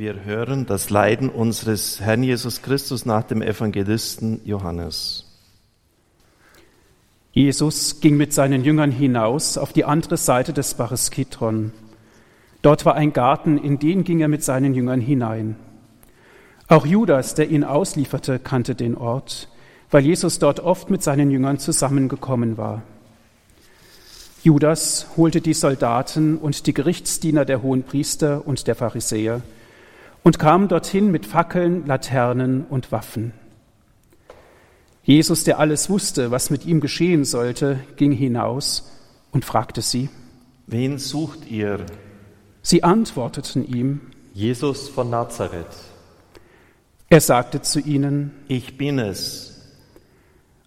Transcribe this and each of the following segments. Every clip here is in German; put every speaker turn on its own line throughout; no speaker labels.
Wir hören das Leiden unseres Herrn Jesus Christus nach dem Evangelisten Johannes.
Jesus ging mit seinen Jüngern hinaus auf die andere Seite des Baches Kidron. Dort war ein Garten, in den ging er mit seinen Jüngern hinein. Auch Judas, der ihn auslieferte, kannte den Ort, weil Jesus dort oft mit seinen Jüngern zusammengekommen war. Judas holte die Soldaten und die Gerichtsdiener der hohen Priester und der Pharisäer und kam dorthin mit Fackeln, Laternen und Waffen. Jesus, der alles wusste, was mit ihm geschehen sollte, ging hinaus und fragte sie,
Wen sucht ihr?
Sie antworteten ihm,
Jesus von Nazareth.
Er sagte zu ihnen,
Ich bin es.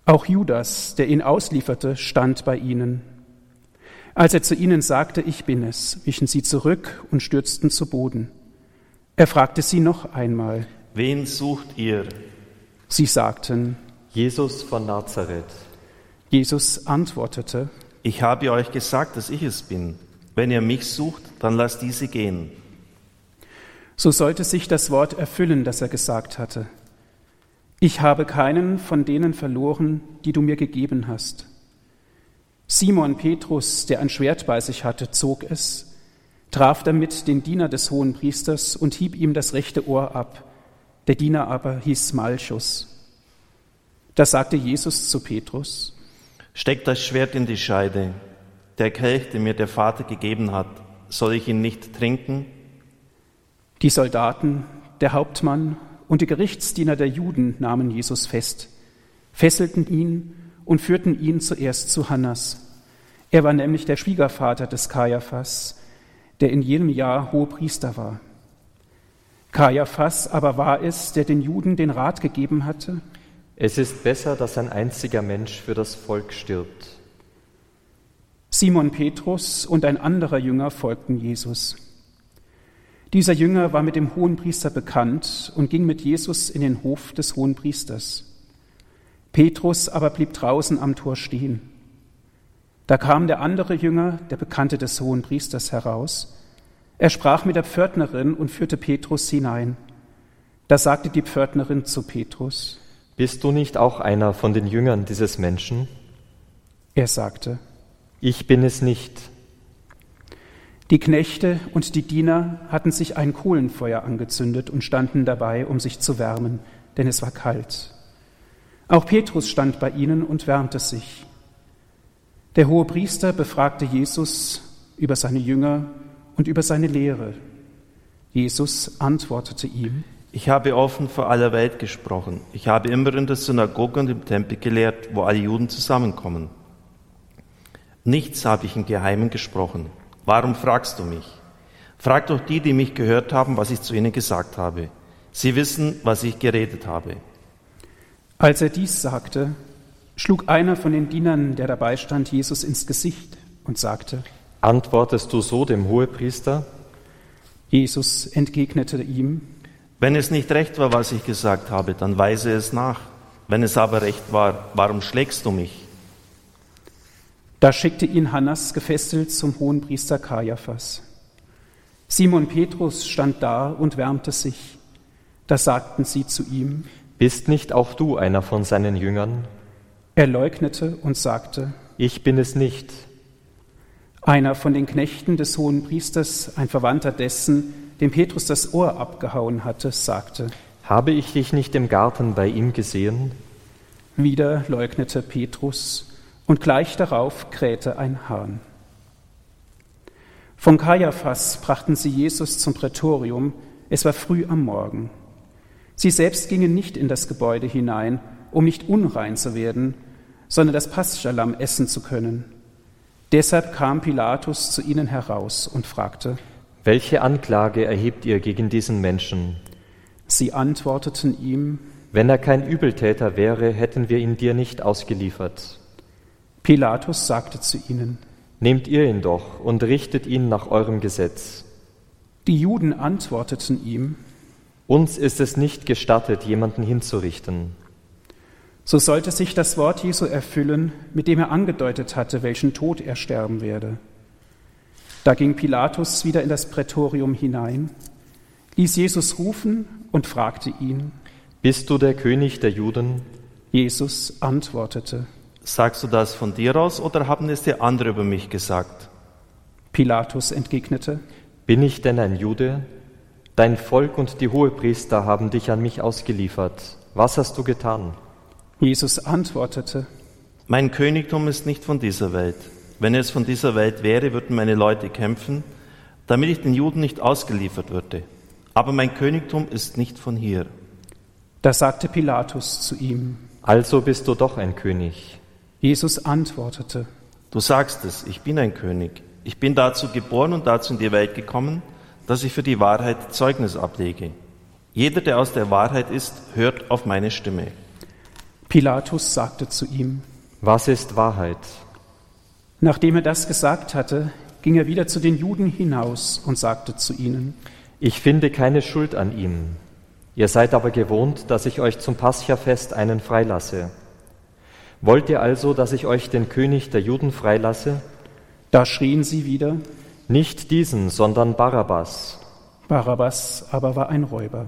auch Judas, der ihn auslieferte, stand bei ihnen. Als er zu ihnen sagte, ich bin es, wichen sie zurück und stürzten zu Boden. Er fragte sie noch einmal.
Wen sucht ihr?
Sie sagten,
Jesus von Nazareth.
Jesus antwortete,
Ich habe euch gesagt, dass ich es bin. Wenn ihr mich sucht, dann lasst diese gehen.
so sollte sich das Wort erfüllen, das er gesagt hatte. Ich habe keinen von denen verloren, die du mir gegeben hast. Simon Petrus, der ein Schwert bei sich hatte, zog es, traf damit den Diener des hohen Priesters und hieb ihm das rechte Ohr ab. Der Diener aber hieß Malchus. Da sagte Jesus zu Petrus,
Steckt das Schwert in die Scheide. Der Kelch, den mir der Vater gegeben hat, soll ich ihn nicht trinken?
Die Soldaten, der Hauptmann und die Gerichtsdiener der Juden nahmen Jesus fest, fesselten ihn und führten ihn zuerst zu Hannas. Er war nämlich der Schwiegervater des Kaiaphas, der in jedem Jahr Hohepriester war. Kaiaphas aber war es, der den Juden den Rat gegeben hatte,
Es ist besser, dass ein einziger Mensch für das Volk stirbt.
Simon Petrus und ein anderer Jünger folgten Jesus. Dieser Jünger war mit dem Hohenpriester bekannt und ging mit Jesus in den Hof des Hohenpriesters. Petrus aber blieb draußen am Tor stehen. Da kam der andere Jünger, der Bekannte des Hohenpriesters, heraus. Er sprach mit der Pförtnerin und führte Petrus hinein. Da sagte die Pförtnerin zu Petrus.
Bist du nicht auch einer von den Jüngern dieses Menschen?
Er sagte,
Ich bin es nicht.
Die Knechte und die Diener hatten sich ein Kohlenfeuer angezündet und standen dabei, um sich zu wärmen, denn es war kalt. Auch Petrus stand bei ihnen und wärmte sich. Der hohe Priester befragte Jesus über seine Jünger und über seine Lehre. Jesus antwortete ihm,
Ich habe offen vor aller Welt gesprochen. Ich habe immer in der Synagoge und im Tempel gelehrt, wo alle Juden zusammenkommen. Nichts habe ich im Geheimen gesprochen. Warum fragst du mich? Frag doch die, die mich gehört haben, was ich zu ihnen gesagt habe. Sie wissen, was ich geredet habe.
Als er dies sagte, schlug einer von den Dienern, der dabei stand, Jesus ins Gesicht und sagte,
Antwortest du so dem Hohepriester?
Jesus entgegnete ihm,
Wenn es nicht recht war, was ich gesagt habe, dann weise es nach. Wenn es aber recht war, warum schlägst du mich?
Da schickte ihn Hannas gefesselt zum Hohenpriester Kaiaphas. Simon Petrus stand da und wärmte sich. Da sagten sie zu ihm,
Bist nicht auch du einer von seinen Jüngern?
er leugnete und sagte,
Ich bin es nicht.
Einer von den Knechten des Hohenpriesters, ein Verwandter dessen, dem Petrus das Ohr abgehauen hatte, sagte,
Habe ich dich nicht im Garten bei ihm gesehen?
wieder leugnete Petrus und gleich darauf krähte ein Hahn. Von Kaiaphas brachten sie Jesus zum Prätorium. Es war früh am Morgen. Sie selbst gingen nicht in das Gebäude hinein, um nicht unrein zu werden, sondern das Paschalamm essen zu können. Deshalb kam Pilatus zu ihnen heraus und fragte.
Welche Anklage erhebt ihr gegen diesen Menschen?
Sie antworteten ihm.
Wenn er kein Übeltäter wäre, hätten wir ihn dir nicht ausgeliefert.
Pilatus sagte zu ihnen.
Nehmt ihr ihn doch und richtet ihn nach eurem Gesetz.
Die Juden antworteten ihm.
Uns ist es nicht gestattet, jemanden hinzurichten.
So sollte sich das Wort Jesu erfüllen, mit dem er angedeutet hatte, welchen Tod er sterben werde. Da ging Pilatus wieder in das Prätorium hinein, ließ Jesus rufen und fragte ihn,
Bist du der König der Juden?
Jesus antwortete,
Sagst du das von dir aus oder haben es dir andere über mich gesagt?
Pilatus entgegnete,
Bin ich denn ein Jude? Dein Volk und die Hohepriester haben dich an mich ausgeliefert. Was hast du getan?
Jesus antwortete,
Mein Königtum ist nicht von dieser Welt. Wenn es von dieser Welt wäre, würden meine Leute kämpfen, damit ich den Juden nicht ausgeliefert würde. Aber mein Königtum ist nicht von hier.
da sagte Pilatus zu ihm,
Also bist du doch ein König.
Jesus antwortete,
Du sagst es, ich bin ein König. Ich bin dazu geboren und dazu in die Welt gekommen, dass ich für die Wahrheit Zeugnis ablege. Jeder, der aus der Wahrheit ist, hört auf meine Stimme.
Pilatus sagte zu ihm,
Was ist Wahrheit?
Nachdem er das gesagt hatte, ging er wieder zu den Juden hinaus und sagte zu ihnen,
Ich finde keine Schuld an ihm. Ihr seid aber gewohnt, dass ich euch zum Paschafest einen freilasse. Wollt ihr also, dass ich euch den König der Juden freilasse?
da schrien sie wieder,
Nicht diesen, sondern Barabbas.
Barabbas aber war ein Räuber.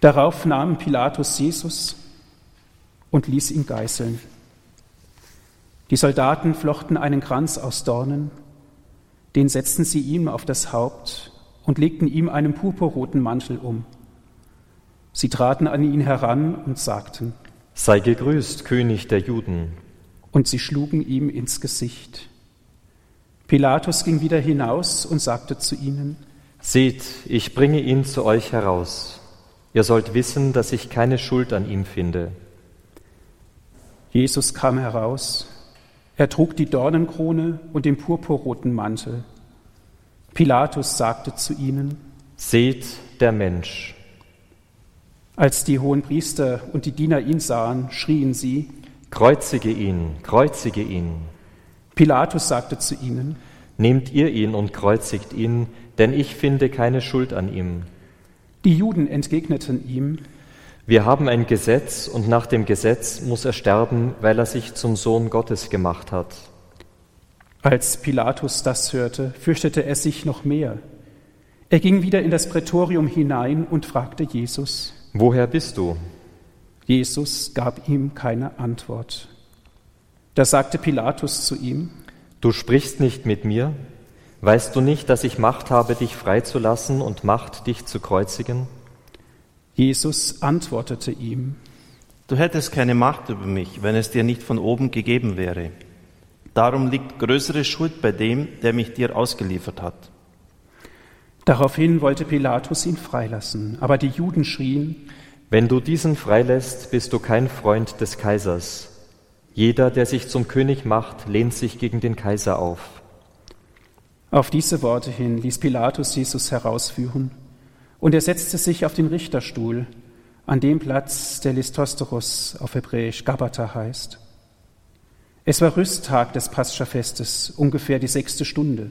Darauf nahm Pilatus Jesus und ließ ihn geißeln. Die Soldaten flochten einen Kranz aus Dornen, den setzten sie ihm auf das Haupt und legten ihm einen purpurroten Mantel um. Sie traten an ihn heran und sagten,
Sei gegrüßt, König der Juden.
und sie schlugen ihm ins Gesicht. Pilatus ging wieder hinaus und sagte zu ihnen,
Seht, ich bringe ihn zu euch heraus. Ihr sollt wissen, dass ich keine Schuld an ihm finde.
Jesus kam heraus. Er trug die Dornenkrone und den purpurroten Mantel. Pilatus sagte zu ihnen,
Seht der Mensch.
als die hohen Priester und die Diener ihn sahen, schrien sie.
Kreuzige ihn, kreuzige ihn.
Pilatus sagte zu ihnen,
Nehmt ihr ihn und kreuzigt ihn, denn ich finde keine Schuld an ihm.
die Juden entgegneten ihm,
Wir haben ein Gesetz und nach dem Gesetz muss er sterben, weil er sich zum Sohn Gottes gemacht hat.
als Pilatus das hörte, fürchtete er sich noch mehr. Er ging wieder in das Prätorium hinein und fragte Jesus.
Woher bist du?
Jesus gab ihm keine Antwort. Da sagte Pilatus zu ihm,
Du sprichst nicht mit mir? Weißt du nicht, dass ich Macht habe, dich freizulassen und Macht, dich zu kreuzigen?
Jesus antwortete ihm,
Du hättest keine Macht über mich, wenn es dir nicht von oben gegeben wäre. Darum liegt größere Schuld bei dem, der mich dir ausgeliefert hat.
Daraufhin wollte Pilatus ihn freilassen, aber die Juden schrien,
Wenn du diesen freilässt, bist du kein Freund des Kaisers. Jeder, der sich zum König macht, lehnt sich gegen den Kaiser auf.
Auf diese Worte hin ließ Pilatus Jesus herausführen, und er setzte sich auf den Richterstuhl, an dem Platz, der Listostoros auf Hebräisch Gabata heißt. Es war Rüsttag des Paschafestes, ungefähr die sechste Stunde.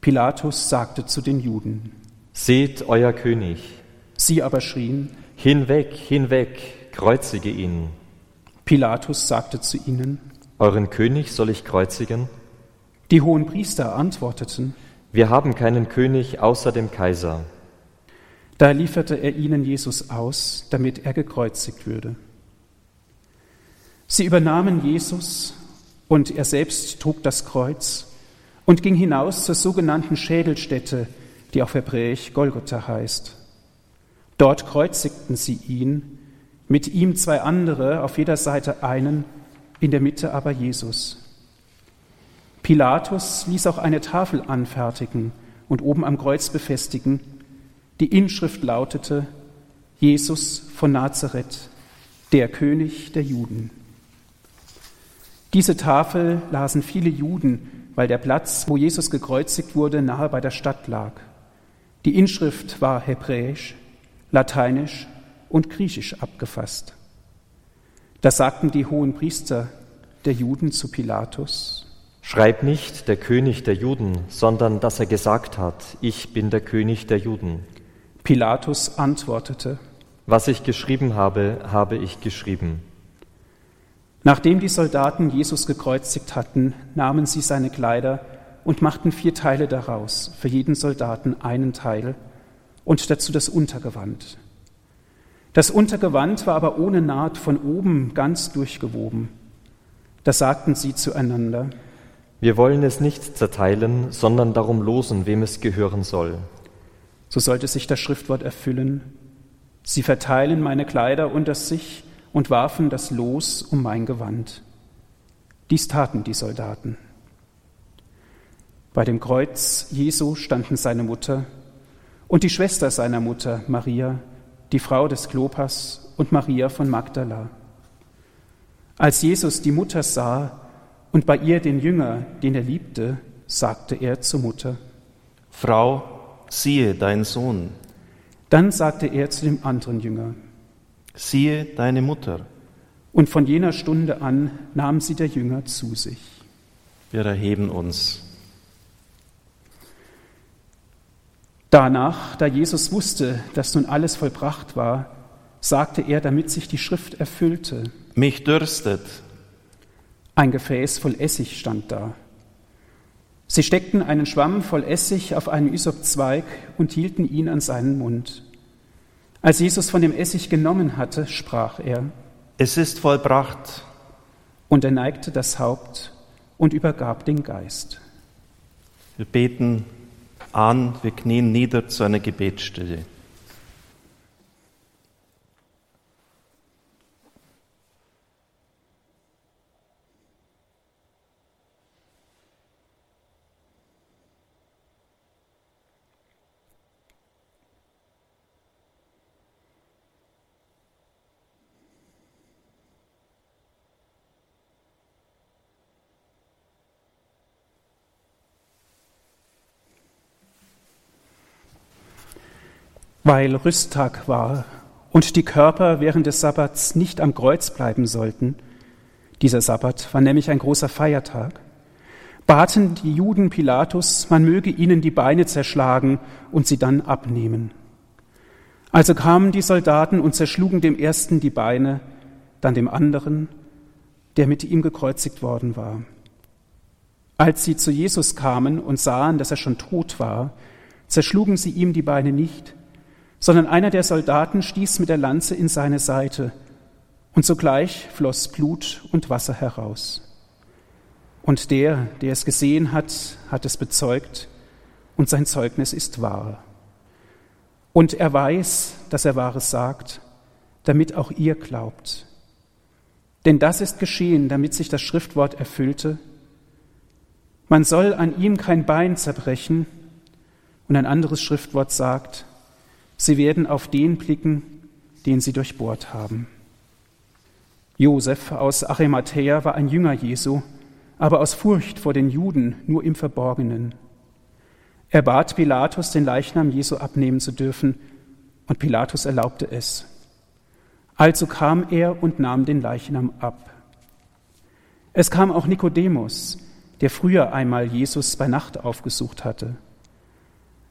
Pilatus sagte zu den Juden,
Seht euer König.
sie aber schrien,
Hinweg, hinweg, kreuzige ihn.
Pilatus sagte zu ihnen,
Euren König soll ich kreuzigen?
die hohen Priester antworteten,
Wir haben keinen König außer dem Kaiser.
Da lieferte er ihnen Jesus aus, damit er gekreuzigt würde. Sie übernahmen Jesus und er selbst trug das Kreuz und ging hinaus zur sogenannten Schädelstätte, die auf Hebräisch Golgotha heißt. Dort kreuzigten sie ihn, mit ihm zwei andere, auf jeder Seite einen, in der Mitte aber Jesus. Pilatus ließ auch eine Tafel anfertigen und oben am Kreuz befestigen. Die Inschrift lautete Jesus von Nazareth, der König der Juden. Diese Tafel lasen viele Juden, weil der Platz, wo Jesus gekreuzigt wurde, nahe bei der Stadt lag. Die Inschrift war hebräisch, lateinisch und griechisch abgefasst. Da sagten die hohen Priester der Juden zu Pilatus,
Schreib nicht der König der Juden, sondern dass er gesagt hat, ich bin der König der Juden.
Pilatus antwortete,
Was ich geschrieben habe, habe ich geschrieben.
Nachdem die Soldaten Jesus gekreuzigt hatten, nahmen sie seine Kleider und machten vier Teile daraus, für jeden Soldaten einen Teil, und dazu das Untergewand. Das Untergewand war aber ohne Naht von oben ganz durchgewoben. Da sagten sie zueinander,
Wir wollen es nicht zerteilen, sondern darum losen, wem es gehören soll.
So sollte sich das Schriftwort erfüllen. Sie verteilen meine Kleider unter sich und warfen das Los um mein Gewand. Dies taten die Soldaten. Bei dem Kreuz Jesu standen seine Mutter und die Schwester seiner Mutter, Maria, die Frau des Klopas und Maria von Magdala. Als Jesus die Mutter sah und bei ihr den Jünger, den er liebte, sagte er zur Mutter,
Frau, siehe dein Sohn,
dann sagte er zu dem anderen Jünger,
siehe deine Mutter.
und von jener Stunde an nahm sie der Jünger zu sich.
Wir erheben uns.
Danach, da Jesus wusste, dass nun alles vollbracht war, sagte er, damit sich die Schrift erfüllte,
Mich dürstet.
ein Gefäß voll Essig stand da. Sie steckten einen Schwamm voll Essig auf einen Ysopzweig und hielten ihn an seinen Mund. Als Jesus von dem Essig genommen hatte, sprach er,
Es ist vollbracht.
und er neigte das Haupt und übergab den Geist.
Wir beten an, wir knien nieder zu einer Gebetsstelle.
Weil Rüsttag war und die Körper während des Sabbats nicht am Kreuz bleiben sollten, dieser Sabbat war nämlich ein großer Feiertag, baten die Juden Pilatus, man möge ihnen die Beine zerschlagen und sie dann abnehmen. Also kamen die Soldaten und zerschlugen dem ersten die Beine, dann dem anderen, der mit ihm gekreuzigt worden war. Als sie zu Jesus kamen und sahen, dass er schon tot war, zerschlugen sie ihm die Beine nicht, sondern einer der Soldaten stieß mit der Lanze in seine Seite, und sogleich floss Blut und Wasser heraus. Und der, der es gesehen hat, hat es bezeugt, und sein Zeugnis ist wahr. Und er weiß, dass er Wahres sagt, damit auch ihr glaubt. Denn das ist geschehen, damit sich das Schriftwort erfüllte. Man soll an ihm kein Bein zerbrechen. Und ein anderes Schriftwort sagt, sie werden auf den blicken, den sie durchbohrt haben. Josef aus Arimathäa war ein Jünger Jesu, aber aus Furcht vor den Juden nur im Verborgenen. Er bat Pilatus, den Leichnam Jesu abnehmen zu dürfen, und Pilatus erlaubte es. Also kam er und nahm den Leichnam ab. Es kam auch Nikodemus, der früher einmal Jesus bei Nacht aufgesucht hatte.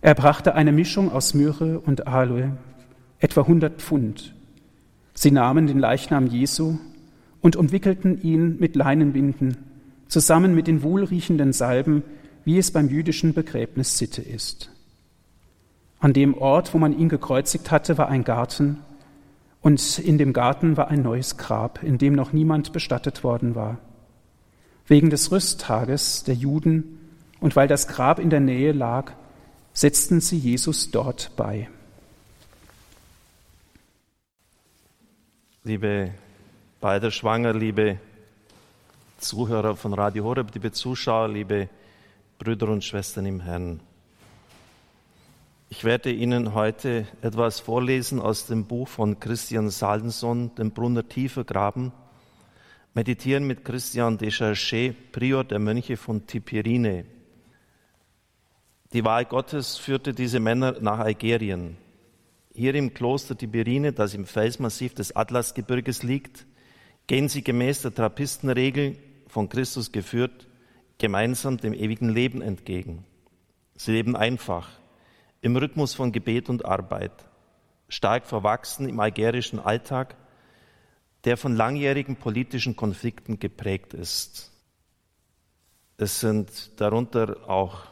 Er brachte eine Mischung aus Myrrhe und Aloe, etwa hundert Pfund. Sie nahmen den Leichnam Jesu und umwickelten ihn mit Leinenbinden, zusammen mit den wohlriechenden Salben, wie es beim jüdischen Begräbnis Sitte ist. An dem Ort, wo man ihn gekreuzigt hatte, war ein Garten, und in dem Garten war ein neues Grab, in dem noch niemand bestattet worden war. Wegen des Rüsttages der Juden und weil das Grab in der Nähe lag, setzten sie Jesus dort bei.
Liebe beide Schwanger, liebe Zuhörer von Radio Horeb, liebe Zuschauer, liebe Brüder und Schwestern im Herrn. Ich werde Ihnen heute etwas vorlesen aus dem Buch von Christian Saldenson, Den Brunner Tiefe graben. Meditieren mit Christian de Prior der Mönche von Tipirine. Die Wahl Gottes führte diese Männer nach Algerien. Hier im Kloster Tibirine, das im Felsmassiv des Atlasgebirges liegt, gehen sie gemäß der Trappistenregel von Christus geführt, gemeinsam dem ewigen Leben entgegen. Sie leben einfach, im Rhythmus von Gebet und Arbeit, stark verwachsen im algerischen Alltag, der von langjährigen politischen Konflikten geprägt ist. Es sind darunter auch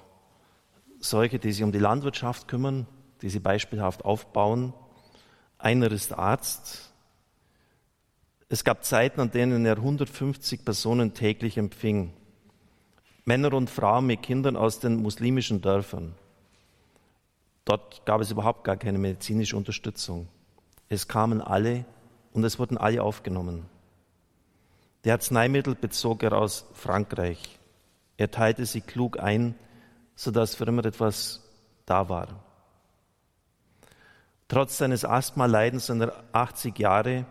solche, die sich um die Landwirtschaft kümmern, die sie beispielhaft aufbauen. Einer ist Arzt. Es gab Zeiten, an denen er 150 Personen täglich empfing. Männer und Frauen mit Kindern aus den muslimischen Dörfern. Dort gab es überhaupt gar keine medizinische Unterstützung. Es kamen alle und es wurden alle aufgenommen. Die Arzneimittel bezog er aus Frankreich. Er teilte sie klug ein, sodass für immer etwas da war. Trotz seines Asthma-Leidens seiner 80 Jahre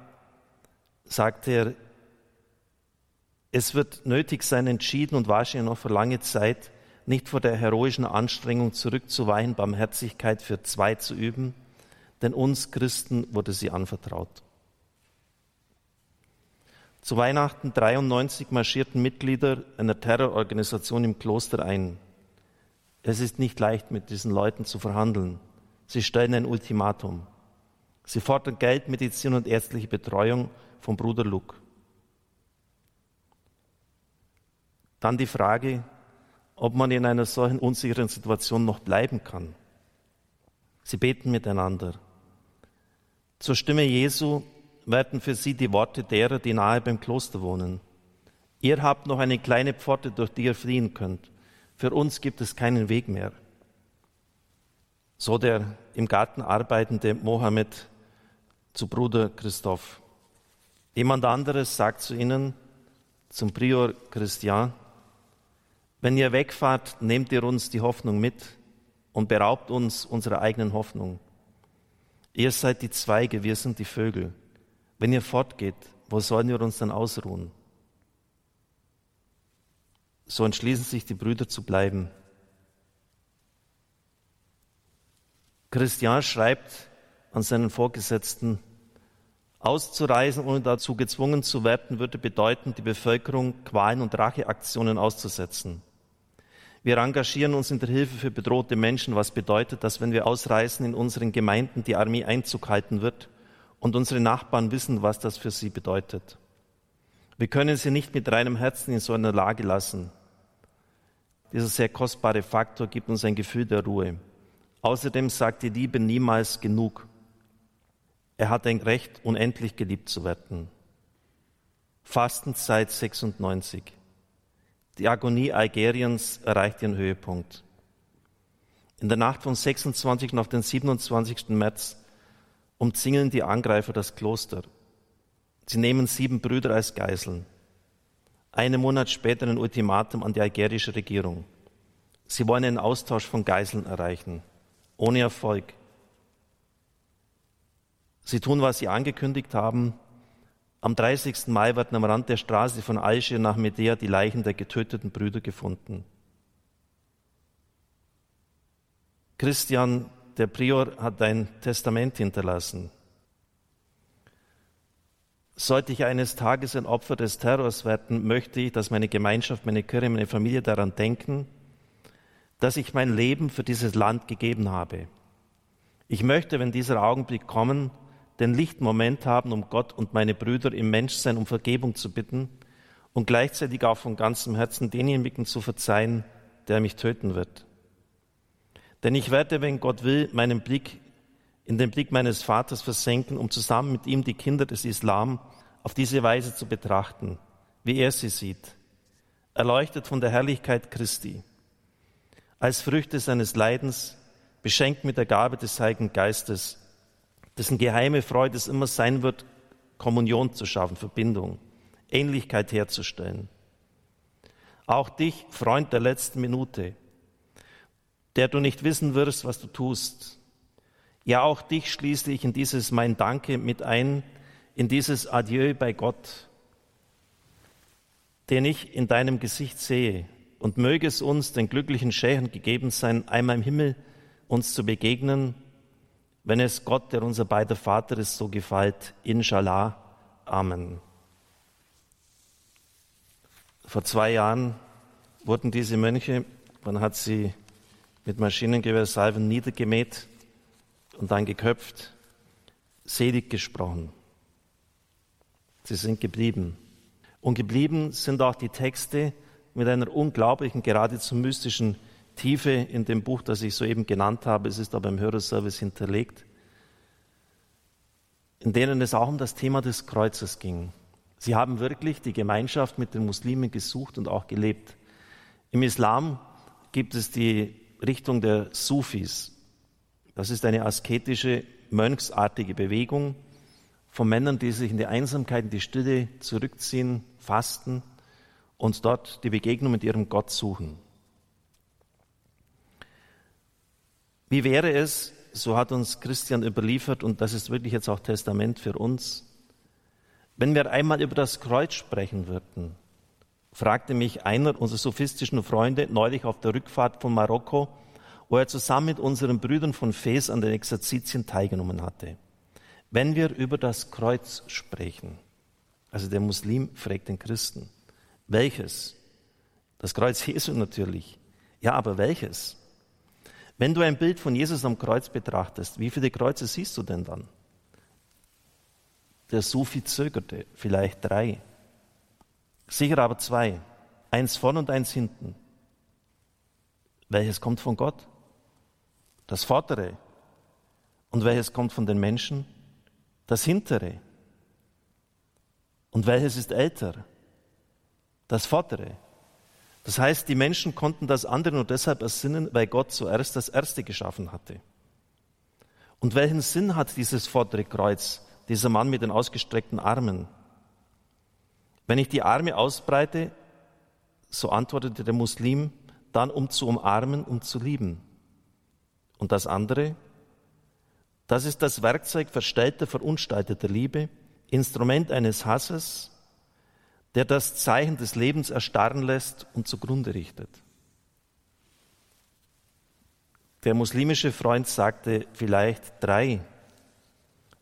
sagte er, es wird nötig sein, entschieden und wahrscheinlich noch für lange Zeit nicht vor der heroischen Anstrengung zurückzuweichen, Barmherzigkeit für zwei zu üben, denn uns Christen wurde sie anvertraut. Zu Weihnachten 93 marschierten Mitglieder einer Terrororganisation im Kloster ein. Es ist nicht leicht, mit diesen Leuten zu verhandeln. Sie stellen ein Ultimatum. Sie fordern Geld, Medizin und ärztliche Betreuung vom Bruder Luke. Dann die Frage, ob man in einer solchen unsicheren Situation noch bleiben kann. Sie beten miteinander. Zur Stimme Jesu werden für sie die Worte derer, die nahe beim Kloster wohnen. Ihr habt noch eine kleine Pforte, durch die ihr fliehen könnt. Für uns gibt es keinen Weg mehr. So der im Garten arbeitende Mohammed zu Bruder Christoph. Jemand anderes sagt zu ihnen, zum Prior Christian, wenn ihr wegfahrt, nehmt ihr uns die Hoffnung mit und beraubt uns unserer eigenen Hoffnung. Ihr seid die Zweige, wir sind die Vögel. Wenn ihr fortgeht, wo sollen wir uns dann ausruhen? So entschließen sich die Brüder zu bleiben. Christian schreibt an seinen Vorgesetzten, auszureisen, ohne dazu gezwungen zu werden, würde bedeuten, die Bevölkerung Qualen und Racheaktionen auszusetzen. Wir engagieren uns in der Hilfe für bedrohte Menschen, was bedeutet, dass wenn wir ausreisen, in unseren Gemeinden die Armee Einzug halten wird und unsere Nachbarn wissen, was das für sie bedeutet. Wir können sie nicht mit reinem Herzen in so einer Lage lassen. Dieser sehr kostbare Faktor gibt uns ein Gefühl der Ruhe. Außerdem sagt die Liebe niemals genug. Er hat ein Recht, unendlich geliebt zu werden. Fastenzeit 96. Die Agonie Algeriens erreicht ihren Höhepunkt. In der Nacht vom 26. auf den 27. März umzingeln die Angreifer das Kloster. Sie nehmen sieben Brüder als Geiseln. Einen Monat später ein Ultimatum an die algerische Regierung. Sie wollen einen Austausch von Geiseln erreichen. Ohne Erfolg. Sie tun, was sie angekündigt haben. Am 30. Mai werden am Rand der Straße von Algier nach Medea die Leichen der getöteten Brüder gefunden. Christian der Prior hat ein Testament hinterlassen. Sollte ich eines Tages ein Opfer des Terrors werden, möchte ich, dass meine Gemeinschaft, meine Kirche, meine Familie daran denken, dass ich mein Leben für dieses Land gegeben habe. Ich möchte, wenn dieser Augenblick kommen, den Lichtmoment haben, um Gott und meine Brüder im Menschsein um Vergebung zu bitten und gleichzeitig auch von ganzem Herzen denjenigen zu verzeihen, der mich töten wird. Denn ich werde, wenn Gott will, meinen Blick in den Blick meines Vaters versenken, um zusammen mit ihm die Kinder des Islam auf diese Weise zu betrachten, wie er sie sieht, erleuchtet von der Herrlichkeit Christi, als Früchte seines Leidens, beschenkt mit der Gabe des Heiligen Geistes, dessen geheime Freude es immer sein wird, Kommunion zu schaffen, Verbindung, Ähnlichkeit herzustellen. Auch dich, Freund der letzten Minute, der du nicht wissen wirst, was du tust. Ja, auch dich schließe ich in dieses mein Danke mit ein, in dieses Adieu bei Gott, den ich in deinem Gesicht sehe. Und möge es uns, den glücklichen Schächern, gegeben sein, einmal im Himmel uns zu begegnen, wenn es Gott, der unser beider Vater ist, so gefällt. Inshallah. Amen. Vor zwei Jahren wurden diese Mönche, man hat sie mit Maschinengewehrsalven niedergemäht und dann geköpft, selig gesprochen. Sie sind geblieben. Und geblieben sind auch die Texte mit einer unglaublichen, geradezu mystischen Tiefe in dem Buch, das ich soeben genannt habe. Es ist aber im Hörerservice hinterlegt, in denen es auch um das Thema des Kreuzes ging. Sie haben wirklich die Gemeinschaft mit den Muslimen gesucht und auch gelebt. Im Islam gibt es die Richtung der Sufis. Das ist eine asketische, mönchsartige Bewegung von Männern, die sich in die Einsamkeit, in die Stille zurückziehen, fasten und dort die Begegnung mit ihrem Gott suchen. Wie wäre es, so hat uns Christian überliefert, und das ist wirklich jetzt auch Testament für uns, wenn wir einmal über das Kreuz sprechen würden, fragte mich einer unserer sophistischen Freunde neulich auf der Rückfahrt von Marokko, wo er zusammen mit unseren Brüdern von Fes an den Exerzitien teilgenommen hatte. Wenn wir über das Kreuz sprechen, also der Muslim fragt den Christen, welches? Das Kreuz Jesu natürlich. Ja, aber welches? Wenn du ein Bild von Jesus am Kreuz betrachtest, wie viele Kreuze siehst du denn dann? Der Sufi zögerte, vielleicht drei. Sicher aber zwei. Eins vorn und eins hinten. Welches kommt von Gott? Das Vordere. Und welches kommt von den Menschen? Das Hintere. Und welches ist älter? Das Vordere. Das heißt, die Menschen konnten das andere nur deshalb ersinnen, weil Gott zuerst das Erste geschaffen hatte. Und welchen Sinn hat dieses vordere Kreuz, dieser Mann mit den ausgestreckten Armen? Wenn ich die Arme ausbreite, so antwortete der Muslim, dann um zu umarmen und zu lieben. Und das andere? Das ist das Werkzeug verstellter, verunstalteter Liebe, Instrument eines Hasses, der das Zeichen des Lebens erstarren lässt und zugrunde richtet. Der muslimische Freund sagte vielleicht drei.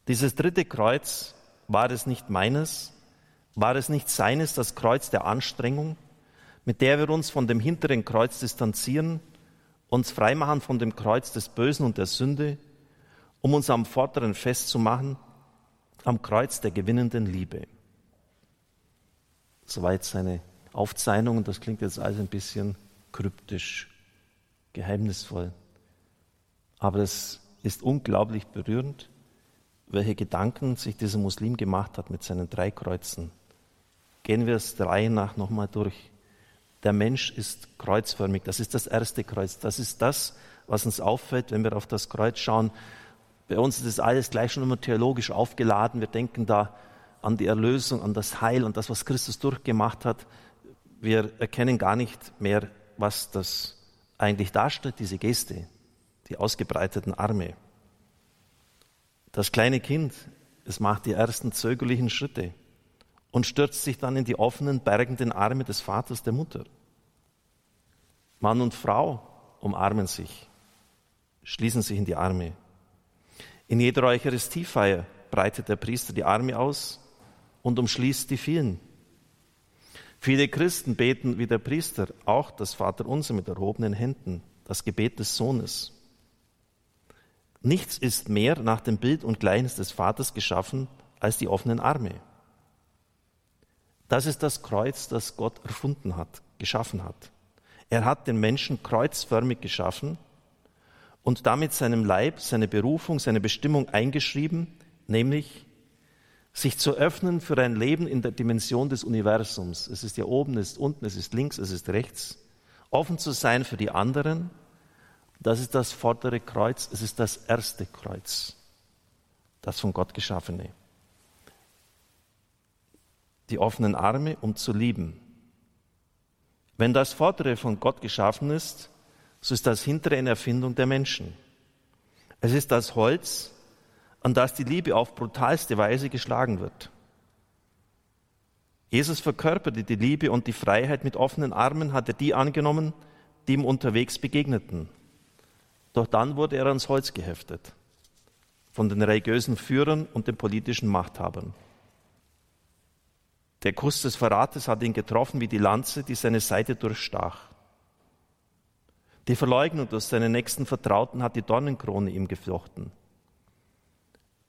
Dieses dritte Kreuz, war es nicht meines? War es nicht seines, das Kreuz der Anstrengung, mit der wir uns von dem hinteren Kreuz distanzieren, uns freimachen von dem Kreuz des Bösen und der Sünde, um uns am vorderen festzumachen, am Kreuz der gewinnenden Liebe. Soweit seine Aufzeichnung, das klingt jetzt alles ein bisschen kryptisch, geheimnisvoll. Aber es ist unglaublich berührend, welche Gedanken sich dieser Muslim gemacht hat mit seinen drei Kreuzen. Gehen wir es der Reihe nach nochmal durch. Der Mensch ist kreuzförmig. Das ist das erste Kreuz. Das ist das, was uns auffällt, wenn wir auf das Kreuz schauen. Bei uns ist das alles gleich schon immer theologisch aufgeladen. Wir denken da an die Erlösung, an das Heil und das, was Christus durchgemacht hat. Wir erkennen gar nicht mehr, was das eigentlich darstellt, diese Geste, die ausgebreiteten Arme. Das kleine Kind, es macht die ersten zögerlichen Schritte und stürzt sich dann in die offenen, bergenden Arme des Vaters, der Mutter. Mann und Frau umarmen sich, schließen sich in die Arme. In jeder Eucharistiefeier breitet der Priester die Arme aus und umschließt die vielen. Viele Christen beten wie der Priester auch das Vaterunser mit erhobenen Händen, das Gebet des Sohnes. Nichts ist mehr nach dem Bild und Gleichnis des Vaters geschaffen als die offenen Arme. Das ist das Kreuz, das Gott erfunden hat, geschaffen hat. Er hat den Menschen kreuzförmig geschaffen und damit seinem Leib, seine Berufung, seine Bestimmung eingeschrieben, nämlich sich zu öffnen für ein Leben in der Dimension des Universums. Es ist hier oben, es ist unten, es ist links, es ist rechts. Offen zu sein für die anderen, das ist das vordere Kreuz, es ist das erste Kreuz, das von Gott geschaffene die offenen Arme, um zu lieben. Wenn das Vordere von Gott geschaffen ist, so ist das Hintere eine Erfindung der Menschen. Es ist das Holz, an das die Liebe auf brutalste Weise geschlagen wird. Jesus verkörperte die Liebe und die Freiheit mit offenen Armen, hat er die angenommen, die ihm unterwegs begegneten. Doch dann wurde er ans Holz geheftet von den religiösen Führern und den politischen Machthabern. Der Kuss des Verrates hat ihn getroffen wie die Lanze, die seine Seite durchstach. Die Verleugnung durch seine nächsten Vertrauten hat die Dornenkrone ihm geflochten.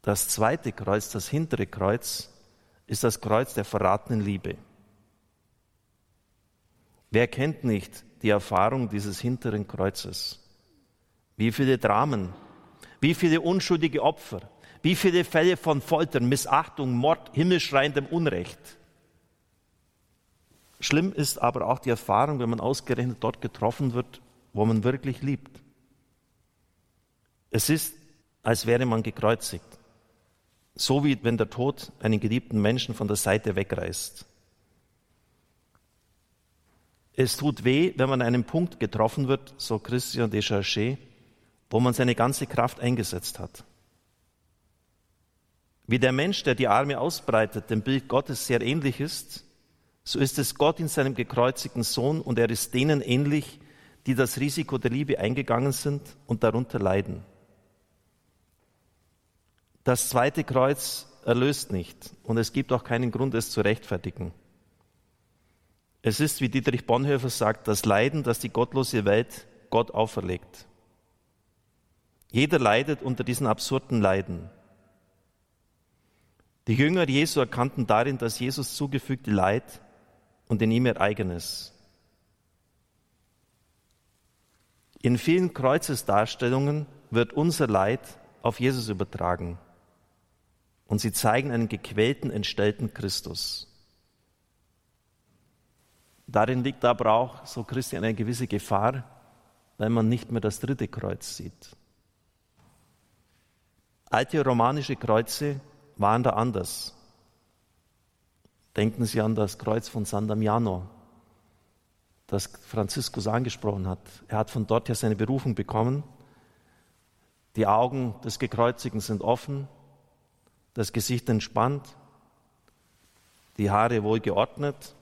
Das zweite Kreuz, das hintere Kreuz, ist das Kreuz der verratenen Liebe. Wer kennt nicht die Erfahrung dieses hinteren Kreuzes. Wie viele Dramen, wie viele unschuldige Opfer, wie viele Fälle von Folter, Missachtung, Mord, himmelschreiendem Unrecht. Schlimm ist aber auch die Erfahrung, wenn man ausgerechnet dort getroffen wird, wo man wirklich liebt. Es ist, als wäre man gekreuzigt. So wie wenn der Tod einen geliebten Menschen von der Seite wegreißt. Es tut weh, wenn man an einem Punkt getroffen wird, so Christian de Charchet, wo man seine ganze Kraft eingesetzt hat. Wie der Mensch, der die Arme ausbreitet, dem Bild Gottes sehr ähnlich ist, so ist es Gott in seinem gekreuzigten Sohn und er ist denen ähnlich, die das Risiko der Liebe eingegangen sind und darunter leiden. Das zweite Kreuz erlöst nicht und es gibt auch keinen Grund, es zu rechtfertigen. Es ist, wie Dietrich Bonhoeffer sagt, das Leiden, das die gottlose Welt Gott auferlegt. Jeder leidet unter diesen absurden Leiden. Die Jünger Jesu erkannten darin das Jesus zugefügte Leid und in ihm ihr eigenes. In vielen Kreuzesdarstellungen wird unser Leid auf Jesus übertragen und sie zeigen einen gequälten, entstellten Christus. Darin liegt aber auch, so Christian, eine gewisse Gefahr, weil man nicht mehr das dritte Kreuz sieht. Alte romanische Kreuze waren da anders. Denken Sie an das Kreuz von San Damiano, das Franziskus angesprochen hat. Er hat von dort her seine Berufung bekommen. Die Augen des Gekreuzigten sind offen, das Gesicht entspannt, die Haare wohl geordnet.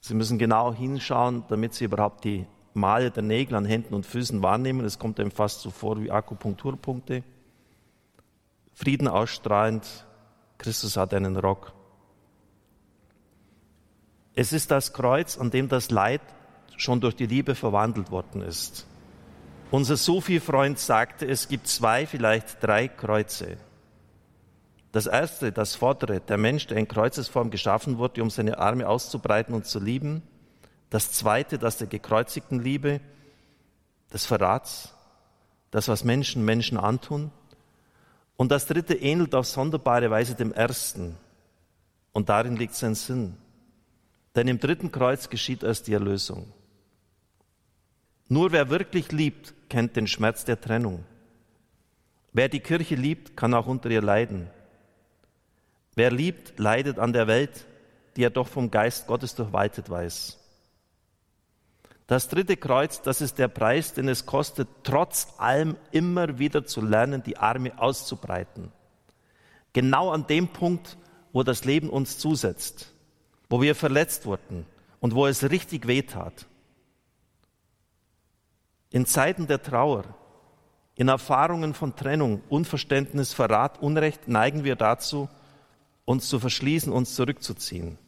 Sie müssen genau hinschauen, damit Sie überhaupt die Male der Nägel an Händen und Füßen wahrnehmen. Es kommt einem fast so vor wie Akupunkturpunkte. Frieden ausstrahlend, Christus hat einen Rock. Es ist das Kreuz, an dem das Leid schon durch die Liebe verwandelt worden ist. Unser Sufi-Freund sagte, es gibt zwei, vielleicht drei Kreuze. Das erste, das vordere, der Mensch, der in Kreuzesform geschaffen wurde, um seine Arme auszubreiten und zu lieben. Das zweite, das der gekreuzigten Liebe, des Verrats, das, was Menschen Menschen antun. Und das dritte ähnelt auf sonderbare Weise dem ersten. Und darin liegt sein Sinn. Denn im dritten Kreuz geschieht erst die Erlösung. Nur wer wirklich liebt, kennt den Schmerz der Trennung. Wer die Kirche liebt, kann auch unter ihr leiden. Wer liebt, leidet an der Welt, die er doch vom Geist Gottes durchwaltet weiß. Das dritte Kreuz, das ist der Preis, den es kostet, trotz allem immer wieder zu lernen, die Arme auszubreiten. Genau an dem Punkt, wo das Leben uns zusetzt wo wir verletzt wurden und wo es richtig weh tat. In Zeiten der Trauer, in Erfahrungen von Trennung, Unverständnis, Verrat, Unrecht neigen wir dazu, uns zu verschließen, uns zurückzuziehen.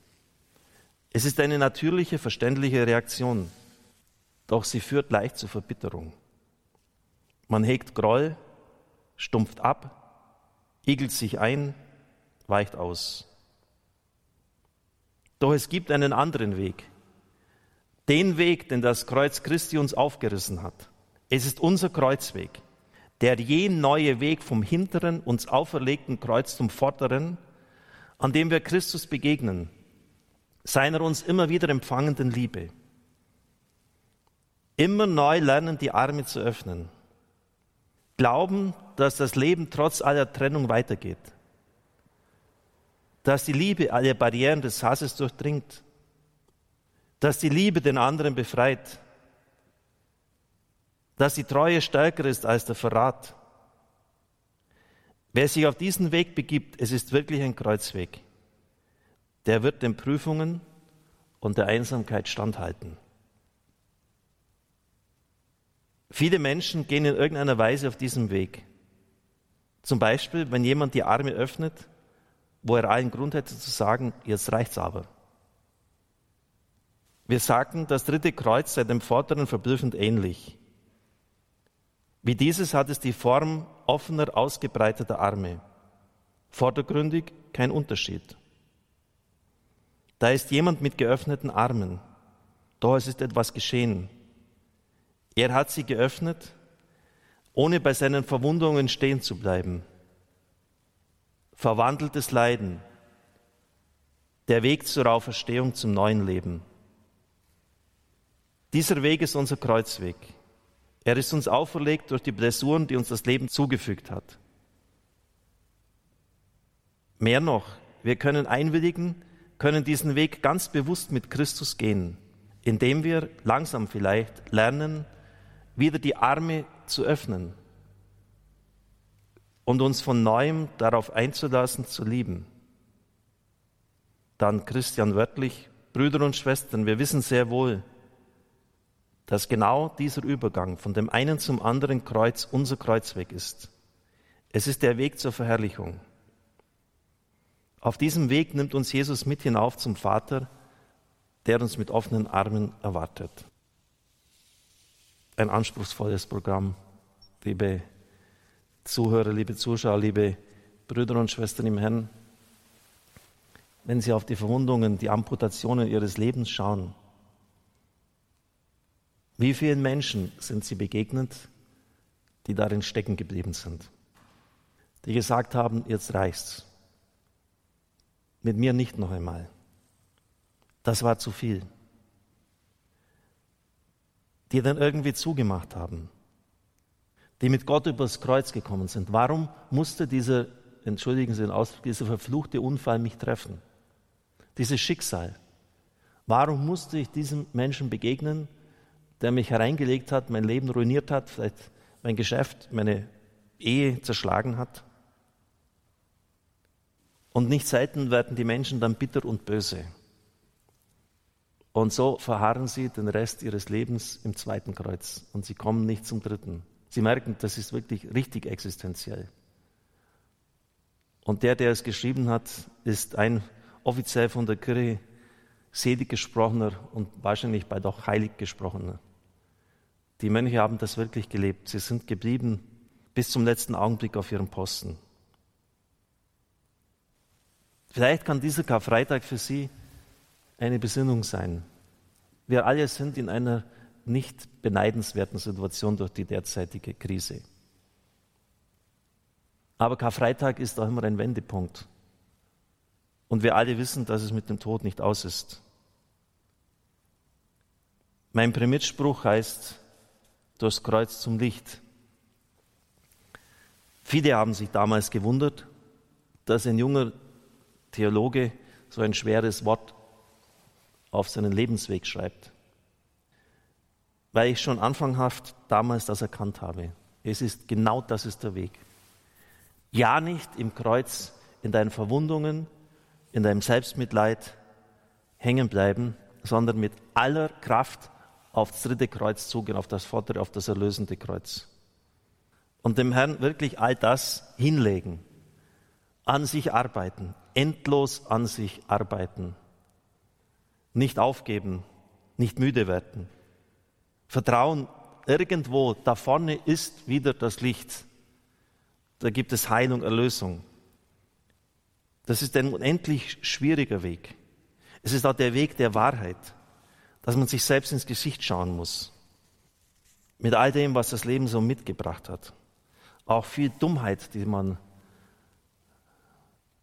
Es ist eine natürliche, verständliche Reaktion, doch sie führt leicht zur Verbitterung. Man hegt Groll, stumpft ab, igelt sich ein, weicht aus. Doch es gibt einen anderen Weg. Den Weg, den das Kreuz Christi uns aufgerissen hat. Es ist unser Kreuzweg. Der je neue Weg vom hinteren, uns auferlegten Kreuz zum vorderen, an dem wir Christus begegnen, seiner uns immer wieder empfangenden Liebe. Immer neu lernen, die Arme zu öffnen. Glauben, dass das Leben trotz aller Trennung weitergeht dass die Liebe alle Barrieren des Hasses durchdringt, dass die Liebe den anderen befreit, dass die Treue stärker ist als der Verrat. Wer sich auf diesen Weg begibt, es ist wirklich ein Kreuzweg, der wird den Prüfungen und der Einsamkeit standhalten. Viele Menschen gehen in irgendeiner Weise auf diesem Weg. Zum Beispiel, wenn jemand die Arme öffnet wo er allen Grund hätte zu sagen, jetzt reicht's aber. Wir sagten, das dritte Kreuz sei dem vorderen verblüffend ähnlich. Wie dieses hat es die Form offener, ausgebreiteter Arme. Vordergründig kein Unterschied. Da ist jemand mit geöffneten Armen. Doch es ist etwas geschehen. Er hat sie geöffnet, ohne bei seinen Verwundungen stehen zu bleiben. Verwandeltes Leiden, der Weg zur Auferstehung zum neuen Leben. Dieser Weg ist unser Kreuzweg. Er ist uns auferlegt durch die Blessuren, die uns das Leben zugefügt hat. Mehr noch, wir können einwilligen, können diesen Weg ganz bewusst mit Christus gehen, indem wir langsam vielleicht lernen, wieder die Arme zu öffnen und uns von neuem darauf einzulassen, zu lieben. Dann Christian wörtlich, Brüder und Schwestern, wir wissen sehr wohl, dass genau dieser Übergang von dem einen zum anderen Kreuz unser Kreuzweg ist. Es ist der Weg zur Verherrlichung. Auf diesem Weg nimmt uns Jesus mit hinauf zum Vater, der uns mit offenen Armen erwartet. Ein anspruchsvolles Programm, liebe Zuhörer, liebe Zuschauer, liebe Brüder und Schwestern im Herrn. Wenn Sie auf die Verwundungen, die Amputationen Ihres Lebens schauen, wie vielen Menschen sind Sie begegnet, die darin stecken geblieben sind? Die gesagt haben, jetzt reicht's. Mit mir nicht noch einmal. Das war zu viel. Die dann irgendwie zugemacht haben. Die mit Gott übers Kreuz gekommen sind. Warum musste dieser, entschuldigen Sie den Ausdruck, dieser verfluchte Unfall mich treffen? Dieses Schicksal. Warum musste ich diesem Menschen begegnen, der mich hereingelegt hat, mein Leben ruiniert hat, vielleicht mein Geschäft, meine Ehe zerschlagen hat. Und nicht selten werden die Menschen dann bitter und böse. Und so verharren sie den Rest ihres Lebens im zweiten Kreuz und sie kommen nicht zum dritten. Sie merken, das ist wirklich richtig existenziell. Und der, der es geschrieben hat, ist ein offiziell von der Kirche selig gesprochener und wahrscheinlich bald auch heilig gesprochener. Die Mönche haben das wirklich gelebt. Sie sind geblieben bis zum letzten Augenblick auf ihrem Posten. Vielleicht kann dieser Karfreitag für Sie eine Besinnung sein. Wir alle sind in einer nicht beneidenswerten Situation durch die derzeitige Krise. Aber Karfreitag ist auch immer ein Wendepunkt. Und wir alle wissen, dass es mit dem Tod nicht aus ist. Mein Primitspruch heißt, durchs Kreuz zum Licht. Viele haben sich damals gewundert, dass ein junger Theologe so ein schweres Wort auf seinen Lebensweg schreibt. Weil ich schon anfanghaft damals das erkannt habe. Es ist genau das ist der Weg. Ja nicht im Kreuz, in deinen Verwundungen, in deinem Selbstmitleid hängen bleiben, sondern mit aller Kraft aufs dritte Kreuz zugehen, auf das vordere, auf das erlösende Kreuz. Und dem Herrn wirklich all das hinlegen, an sich arbeiten, endlos an sich arbeiten, nicht aufgeben, nicht müde werden. Vertrauen, irgendwo da vorne ist wieder das Licht. Da gibt es Heilung, Erlösung. Das ist ein unendlich schwieriger Weg. Es ist auch der Weg der Wahrheit, dass man sich selbst ins Gesicht schauen muss. Mit all dem, was das Leben so mitgebracht hat. Auch viel Dummheit, die man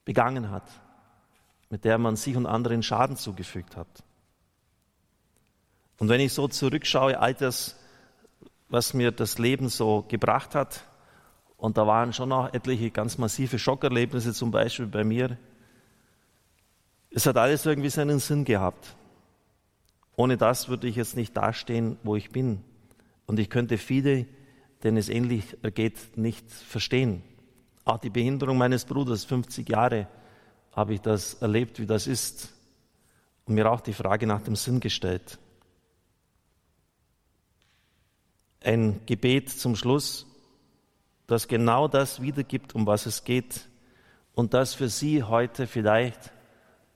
begangen hat, mit der man sich und anderen Schaden zugefügt hat. Und wenn ich so zurückschaue, all das, was mir das Leben so gebracht hat, und da waren schon noch etliche ganz massive Schockerlebnisse, zum Beispiel bei mir. Es hat alles irgendwie seinen Sinn gehabt. Ohne das würde ich jetzt nicht dastehen, wo ich bin. Und ich könnte viele, denen es ähnlich ergeht, nicht verstehen. Auch die Behinderung meines Bruders, 50 Jahre, habe ich das erlebt, wie das ist. Und mir auch die Frage nach dem Sinn gestellt. Ein Gebet zum Schluss das genau das wiedergibt, um was es geht und das für Sie heute vielleicht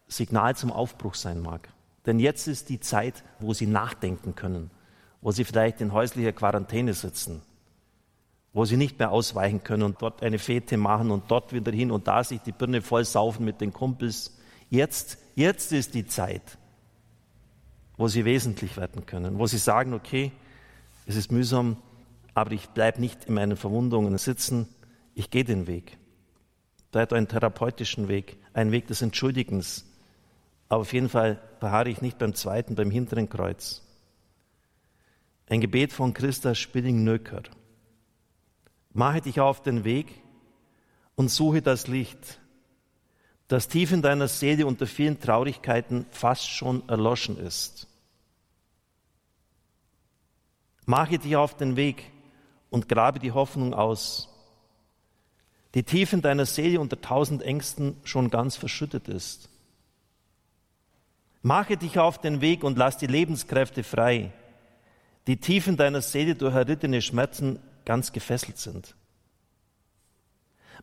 Signal zum Aufbruch sein mag. Denn jetzt ist die Zeit, wo Sie nachdenken können, wo Sie vielleicht in häuslicher Quarantäne sitzen, wo Sie nicht mehr ausweichen können und dort eine Fete machen und dort wieder hin und da sich die Birne voll saufen mit den Kumpels. Jetzt, jetzt ist die Zeit. wo sie wesentlich werden können, wo sie sagen, okay, es ist mühsam, aber ich bleibe nicht in meinen Verwundungen sitzen, ich gehe den Weg. Da hat einen therapeutischen Weg, einen Weg des Entschuldigens. Aber auf jeden Fall beharre ich nicht beim zweiten, beim hinteren Kreuz. Ein Gebet von Christa Spilling-Nöcker. Mache dich auf den Weg und suche das Licht, das tief in deiner Seele unter vielen Traurigkeiten fast schon erloschen ist. Mache dich auf den Weg und grabe die Hoffnung aus, die tief in deiner Seele unter tausend Ängsten schon ganz verschüttet ist. Mache dich auf den Weg und lass die Lebenskräfte frei, die tief in deiner Seele durch errittene Schmerzen ganz gefesselt sind.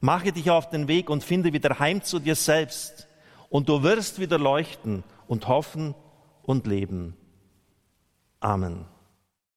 Mache dich auf den Weg und finde wieder heim zu dir selbst, und du wirst wieder leuchten und hoffen und leben. Amen.